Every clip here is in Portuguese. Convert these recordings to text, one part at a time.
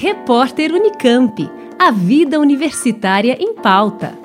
Repórter Unicamp. A vida universitária em pauta.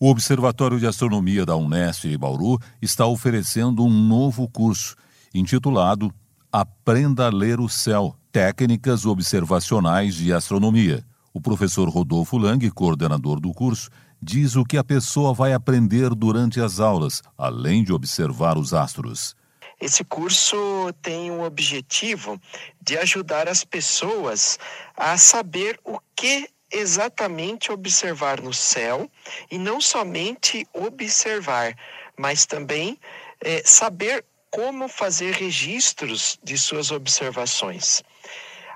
O Observatório de Astronomia da Unesp em Bauru está oferecendo um novo curso intitulado Aprenda a Ler o Céu Técnicas Observacionais de Astronomia. O professor Rodolfo Lang, coordenador do curso, diz o que a pessoa vai aprender durante as aulas, além de observar os astros. Esse curso tem o objetivo de ajudar as pessoas a saber o que exatamente observar no céu e não somente observar, mas também é, saber como fazer registros de suas observações.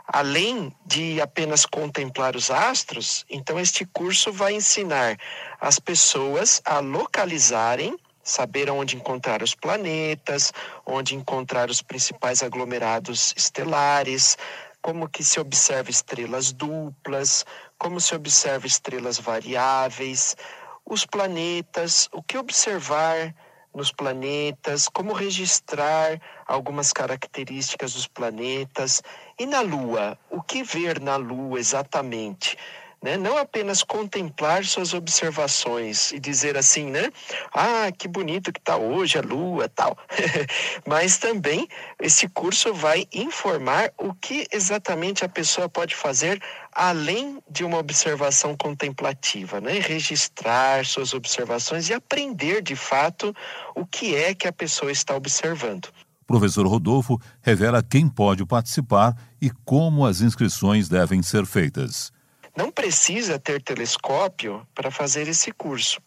Além de apenas contemplar os astros, então este curso vai ensinar as pessoas a localizarem saber onde encontrar os planetas, onde encontrar os principais aglomerados estelares, como que se observa estrelas duplas, como se observa estrelas variáveis, os planetas, o que observar nos planetas, como registrar algumas características dos planetas e na Lua, o que ver na Lua exatamente? Né? Não apenas contemplar suas observações e dizer assim, né? Ah, que bonito que está hoje a lua, tal. Mas também esse curso vai informar o que exatamente a pessoa pode fazer além de uma observação contemplativa, né? Registrar suas observações e aprender de fato o que é que a pessoa está observando. O professor Rodolfo revela quem pode participar e como as inscrições devem ser feitas. Não precisa ter telescópio para fazer esse curso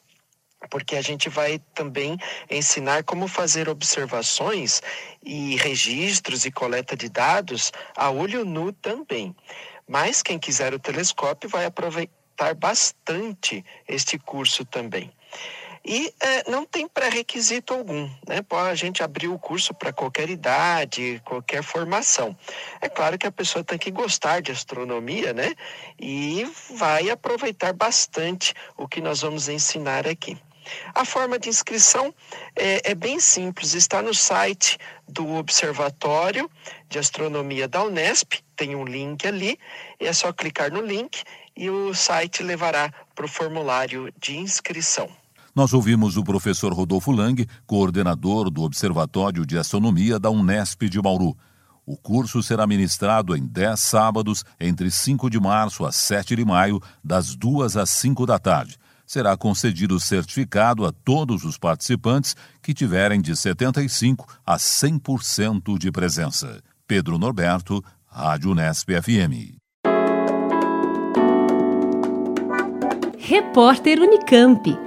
porque a gente vai também ensinar como fazer observações e registros e coleta de dados a olho nu também. Mas quem quiser o telescópio vai aproveitar bastante este curso também. E é, não tem pré-requisito algum, né? A gente abrir o curso para qualquer idade, qualquer formação. É claro que a pessoa tem que gostar de astronomia, né? E vai aproveitar bastante o que nós vamos ensinar aqui. A forma de inscrição é, é, bem simples, está no site do Observatório de Astronomia da Unesp, tem um link ali, é só clicar no link e o site levará para o formulário de inscrição. Nós ouvimos o professor Rodolfo Lang, coordenador do Observatório de Astronomia da Unesp de Bauru. O curso será ministrado em 10 sábados, entre 5 de março a 7 de maio, das 2 às 5 da tarde. Será concedido certificado a todos os participantes que tiverem de 75% a 100% de presença. Pedro Norberto, Rádio Unesp FM. Repórter Unicamp.